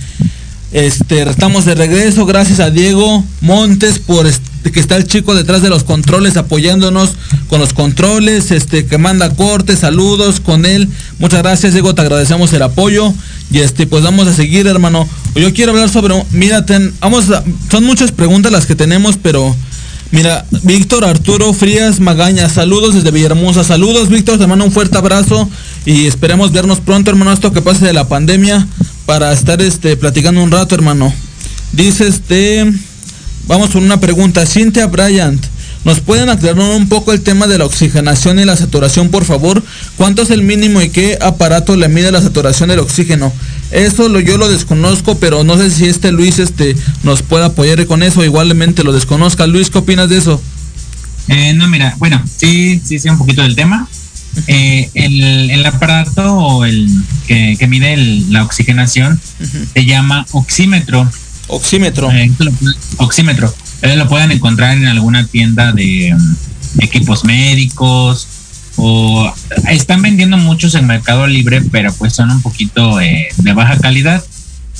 Este, estamos de regreso, gracias a Diego Montes por que está el chico detrás de los controles apoyándonos con los controles, este que manda cortes, saludos con él. Muchas gracias, Diego, te agradecemos el apoyo y este pues vamos a seguir, hermano. Yo quiero hablar sobre, mira, vamos son muchas preguntas las que tenemos, pero Mira, Víctor Arturo Frías Magaña, saludos desde Villahermosa. Saludos, Víctor, te mando un fuerte abrazo y esperemos vernos pronto, hermano, esto que pase de la pandemia para estar este platicando un rato, hermano. Dice este Vamos con una pregunta. Cintia Bryant, ¿nos pueden aclarar un poco el tema de la oxigenación y la saturación, por favor? ¿Cuánto es el mínimo y qué aparato le mide la saturación del oxígeno? Eso lo, yo lo desconozco, pero no sé si este Luis este, nos puede apoyar con eso. Igualmente lo desconozca. Luis, ¿qué opinas de eso? Eh, no, mira, bueno, sí, sí sé un poquito del tema. Eh, el, aparato o el que, mide la oxigenación se llama oxímetro. Oxímetro. Eh, oxímetro. Lo pueden encontrar en alguna tienda de um, equipos médicos o están vendiendo muchos en Mercado Libre, pero pues son un poquito eh, de baja calidad.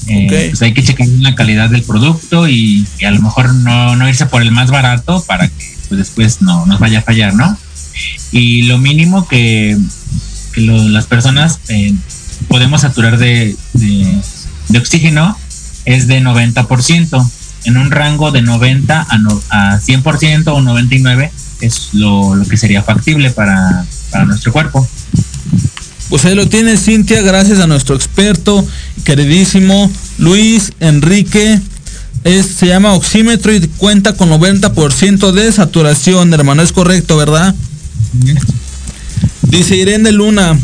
Eh, pues hay que checar la calidad del producto y, a lo mejor no, irse por el más barato para que pues, después no nos vaya a fallar, ¿no? Y lo mínimo que, las personas eh, podemos saturar de, de, oxígeno es de 90%, en un rango de 90 a, a 100% o 99% es lo, que sería factible para, nuestro cuerpo. Pues ahí lo tiene Cintia, gracias a nuestro experto, queridísimo Luis Enrique. Es, se llama oxímetro y cuenta con 90% de saturación, hermano. Es correcto, ¿verdad? Dice Irene Luna,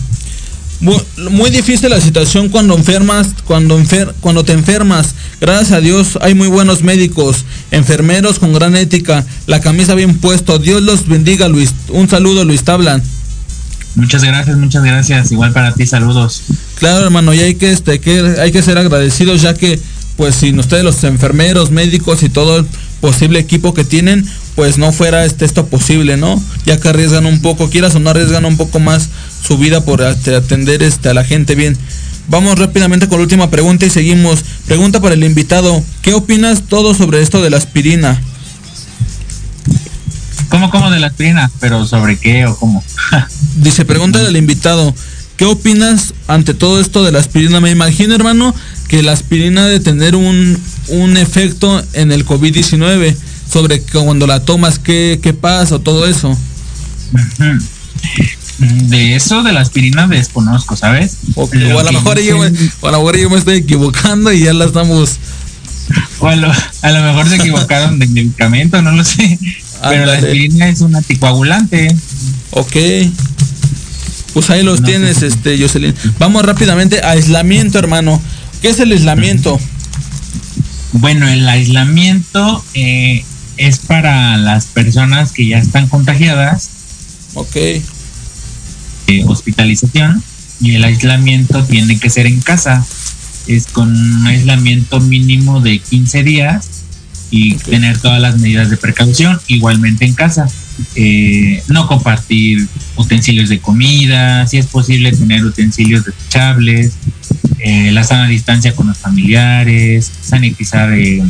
muy difícil la situación cuando enfermas, cuando, enfer cuando te enfermas. Gracias a Dios hay muy buenos médicos, enfermeros con gran ética, la camisa bien puesto. Dios los bendiga, Luis. Un saludo, Luis Tablan. Muchas gracias, muchas gracias. Igual para ti, saludos. Claro, hermano, y hay que, este, que, hay que ser agradecidos ya que, pues, sin ustedes los enfermeros, médicos y todo el posible equipo que tienen, pues no fuera este, esto posible, ¿no? Ya que arriesgan un poco, quieras o no arriesgan un poco más su vida por este, atender este, a la gente bien. Vamos rápidamente con la última pregunta y seguimos. Pregunta para el invitado. ¿Qué opinas todo sobre esto de la aspirina? ¿Cómo, cómo de la aspirina? ¿Pero sobre qué o cómo? Dice, pregunta al invitado. ¿Qué opinas ante todo esto de la aspirina? Me imagino, hermano, que la aspirina de tener un, un efecto en el COVID-19 sobre cuando la tomas, qué, qué pasa o todo eso. De eso de la aspirina desconozco, ¿sabes? O, a lo mejor yo me, a lo mejor yo me estoy equivocando y ya la estamos. O a lo, mejor se equivocaron de medicamento, no lo sé. Pero la aspirina es un anticoagulante. Ok. Pues ahí los tienes, este, Jocelyn. Vamos rápidamente a aislamiento, hermano. ¿Qué es el aislamiento? Bueno, el aislamiento eh, es para las personas que ya están contagiadas. Ok hospitalización y el aislamiento tiene que ser en casa. Es con un aislamiento mínimo de 15 días y tener todas las medidas de precaución igualmente en casa. Eh, no compartir utensilios de comida, si es posible tener utensilios desechables, eh, la sana distancia con los familiares, sanitizar eh,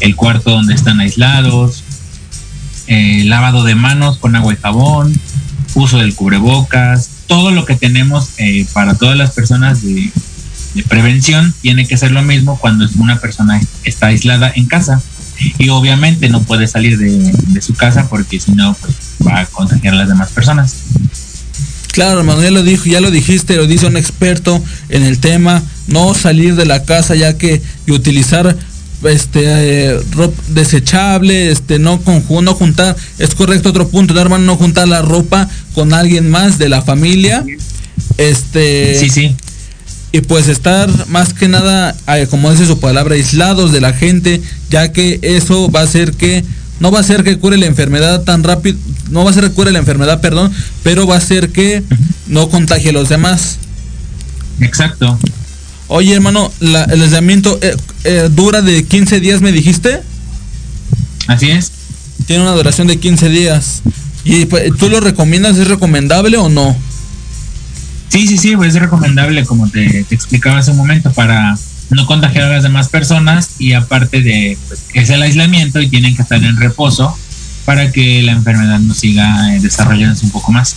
el cuarto donde están aislados, lavado de manos con agua y jabón, uso del cubrebocas, todo lo que tenemos eh, para todas las personas de, prevención tiene que ser lo mismo cuando una persona está aislada en casa y obviamente no puede salir de, su casa porque si no pues, va a contagiar a las demás personas. Claro, ya lo dijo, ya lo dijiste, lo dice un experto en el tema, no salir de la casa ya que y utilizar este eh, ropa desechable, este no con no juntar, es correcto otro punto, no, hermano, no juntar la ropa con alguien más de la familia. Este Sí, sí. Y pues estar más que nada, eh, como dice su palabra, aislados de la gente, ya que eso va a hacer que no va a hacer que cure la enfermedad tan rápido, no va a hacer que cure la enfermedad, perdón, pero va a hacer que no contagie a los demás. Exacto. Oye, hermano, el aislamiento eh, eh, dura de 15 días, me dijiste. Así es. Tiene una duración de 15 días. ¿Y pues, tú lo recomiendas? ¿Es recomendable o no? Sí, sí, sí, pues es recomendable, como te, te explicaba hace un momento, para no contagiar a las demás personas y aparte de pues, que es el aislamiento y tienen que estar en reposo para que la enfermedad no siga eh, desarrollándose un poco más.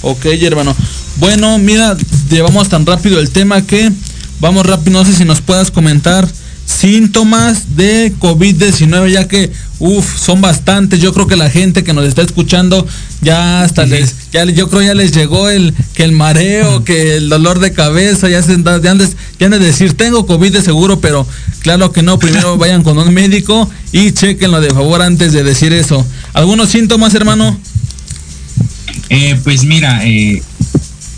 Ok, hermano. Bueno, mira, llevamos tan rápido el tema que vamos rápido, no sé si nos puedas comentar síntomas de COVID-19, ya que, uff, son bastantes. Yo creo que la gente que nos está escuchando ya hasta les, ya yo creo ya les llegó el, que el mareo, que el dolor de cabeza, ya se ya antes, ya han de decir, tengo COVID de seguro, pero claro que no, primero vayan con un médico y chequenlo de favor antes de decir eso. ¿Algunos síntomas, hermano? Eh, pues mira, eh,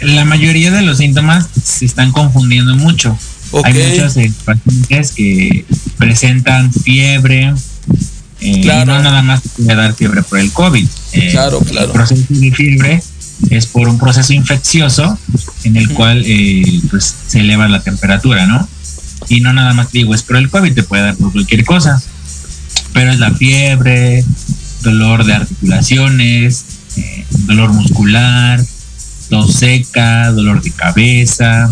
la mayoría de los síntomas se están confundiendo mucho. Hay muchos eh, pacientes que presentan fiebre, eh, no nada más puede dar fiebre por el COVID. Eh, claro, claro. El proceso de fiebre es por un proceso infeccioso en el cual pues se eleva la temperatura, ¿no? Y no nada más digo es por el COVID, te puede dar por cualquier cosa. Pero es la fiebre, dolor de articulaciones, dolor muscular, seca, dolor de cabeza,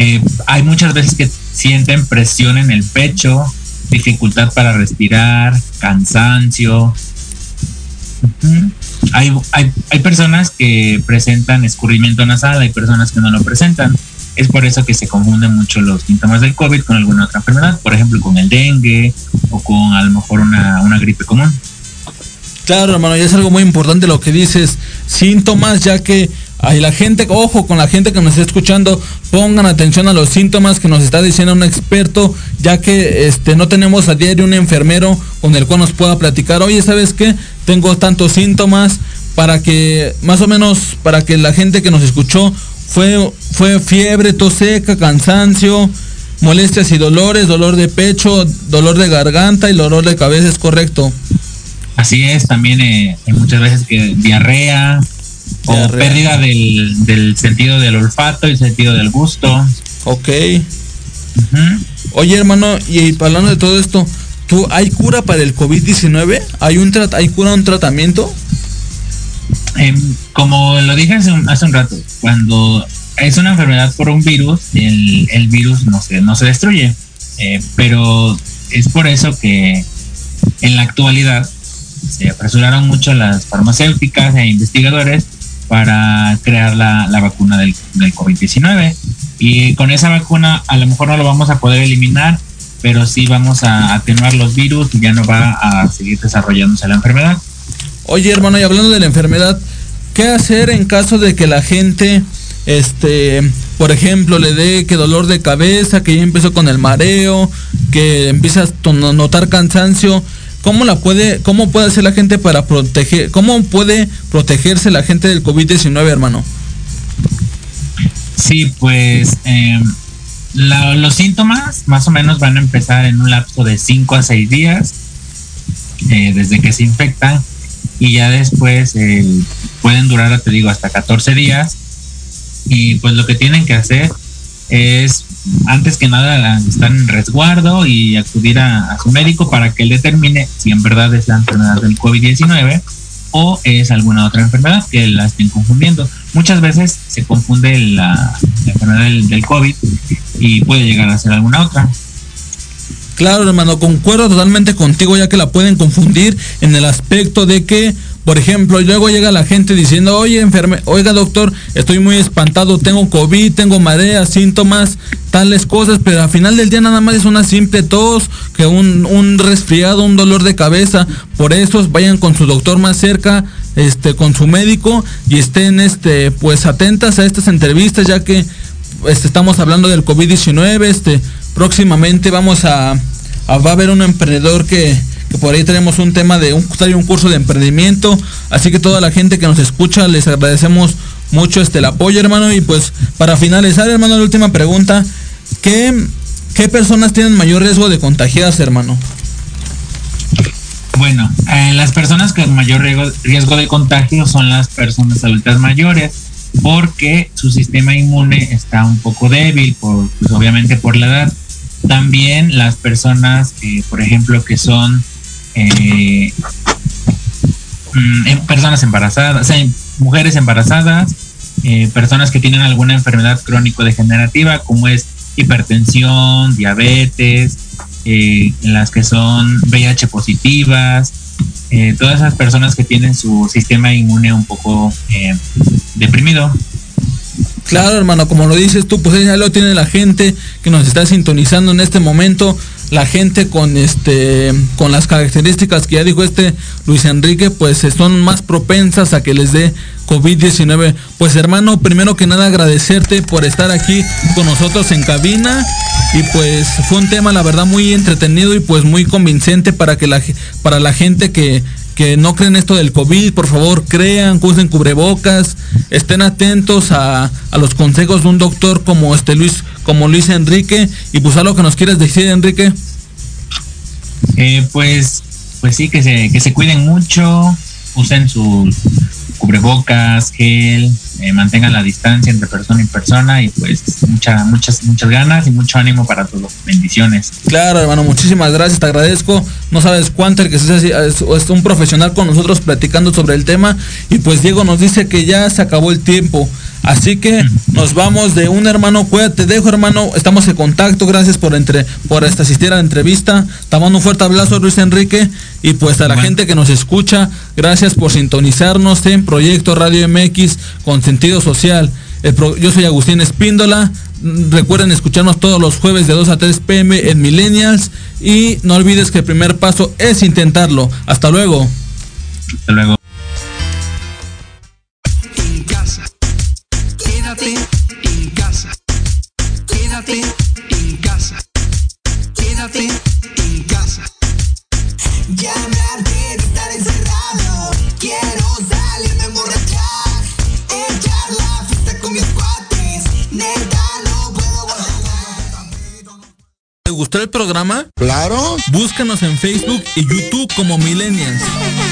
eh, hay muchas veces que sienten presión en el pecho, dificultad para respirar, cansancio. hay, hay, personas que presentan escurrimiento nasal, hay personas que no lo presentan. Es por eso que se confunden mucho los síntomas del COVID con alguna otra enfermedad, por ejemplo con el dengue o con a lo mejor una, una gripe común. Claro, hermano, y es algo muy importante lo que dices, síntomas, ya que hay la gente, ojo con la gente que nos está escuchando, pongan atención a los síntomas que nos está diciendo un experto, ya que este no tenemos a diario un enfermero con el cual nos pueda platicar, oye, ¿sabes qué? Tengo tantos síntomas para que más o menos para que la gente que nos escuchó fue fue fiebre, tos seca, cansancio, molestias y dolores, dolor de pecho, dolor de garganta y dolor de cabeza, ¿es correcto? Así es, también eh, hay muchas veces que diarrea, o pérdida del, sentido del olfato y sentido del gusto. Ok. Oye, hermano, y hablando de todo esto, ¿tú hay cura para el COVID-19? ¿Hay, un ¿Hay cura, un tratamiento? Em, como lo dije hace un, hace un, rato, cuando es una enfermedad por un virus, el, el virus no se, no se destruye. Eh, pero es por eso que en la actualidad se apresuraron mucho las farmacéuticas e investigadores para crear la, vacuna del, COVID-19. Y con esa vacuna a lo mejor no lo vamos a poder eliminar, pero sí vamos a atenuar los virus y ya no va a seguir desarrollándose la enfermedad. Oye, hermano, y hablando de la enfermedad, ¿qué hacer en caso de que la gente, este, por ejemplo, le dé que dolor de cabeza, que ya empezó con el mareo, que empieza a notar cansancio? ¿Cómo la puede, cómo puede hacer la gente para proteger, cómo puede protegerse la gente del COVID-19, hermano? Sí, pues em, los síntomas más o menos van a empezar en un lapso de 5 a 6 días eh, desde que se infectan y ya después eh, pueden durar, te digo, hasta 14 días. Y pues lo que tienen que hacer es antes que nada estar en resguardo y acudir a, su médico para que él determine si en verdad es la enfermedad del COVID-19 o es alguna otra enfermedad que la estén confundiendo. Muchas veces se confunde la, enfermedad del, del, COVID y puede llegar a ser alguna otra. Claro, hermano, concuerdo totalmente contigo ya que la pueden confundir en el aspecto de que por ejemplo, luego llega la gente diciendo, oye, enferme, oiga doctor, estoy muy espantado, tengo COVID, tengo marea, síntomas, tales cosas, pero al final del día nada más es una simple tos, que un, resfriado, un dolor de cabeza. Por eso vayan con su doctor más cerca, este, con su médico, y estén este, pues atentas a estas entrevistas, ya que este, estamos hablando del COVID-19, este, próximamente vamos a, va a haber un emprendedor que que por ahí tenemos un tema de un, un curso de emprendimiento. Así que toda la gente que nos escucha, les agradecemos mucho este el apoyo, hermano. Y pues para finalizar, hermano, la última pregunta. ¿Qué, qué personas tienen mayor riesgo de contagiarse, hermano? Bueno, eh, las personas con mayor riesgo, de contagio son las personas adultas mayores porque su sistema inmune está un poco débil, por, pues obviamente por la edad. También las personas, eh, por ejemplo, que son eh, mm, personas embarazadas, mujeres embarazadas, eh, personas que tienen alguna enfermedad crónico-degenerativa como es hipertensión, diabetes, eh, las que son VIH positivas, eh, todas esas personas que tienen su sistema inmune un poco deprimido. Claro, hermano, como lo dices tú, pues ya lo tiene la gente que nos está sintonizando en este momento la gente con este con las características que ya dijo este Luis Enrique pues son más propensas a que les dé COVID-19. Pues hermano, primero que nada agradecerte por estar aquí con nosotros en cabina y pues fue un tema la verdad muy entretenido y pues muy convincente para que la para la gente que que no creen esto del COVID, por favor crean, usen cubrebocas, estén atentos a, los consejos de un doctor como este Luis, como Luis Enrique, y pues algo que nos quieres decir, Enrique. Eh, pues, pues sí, que se, que se cuiden mucho, usen sus cubrebocas, gel, eh, mantengan la distancia entre persona y persona y pues muchas, muchas, muchas ganas y mucho ánimo para todos. Bendiciones. Claro, hermano, muchísimas gracias, te agradezco. No sabes cuánto el que es, es un profesional con nosotros platicando sobre el tema y pues Diego nos dice que ya se acabó el tiempo. Así que nos vamos de un hermano, cuídate, dejo hermano, estamos en contacto, gracias por entre, por esta asistir a la entrevista. Te mando un fuerte abrazo Luis Enrique y pues a la gente que nos escucha, gracias por sintonizarnos en Proyecto Radio MX con sentido social. yo soy Agustín Espíndola. Recuerden escucharnos todos los jueves de 2 a 3 pm en Millennials y no olvides que el primer paso es intentarlo. Hasta luego. Hasta luego. Búscanos en Facebook y YouTube como Millennials.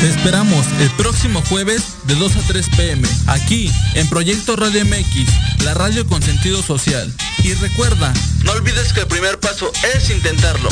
Te esperamos el próximo jueves de 2 a 3 pm, aquí en Proyecto Radio MX, la radio con sentido social. Y recuerda, no olvides que el primer paso es intentarlo.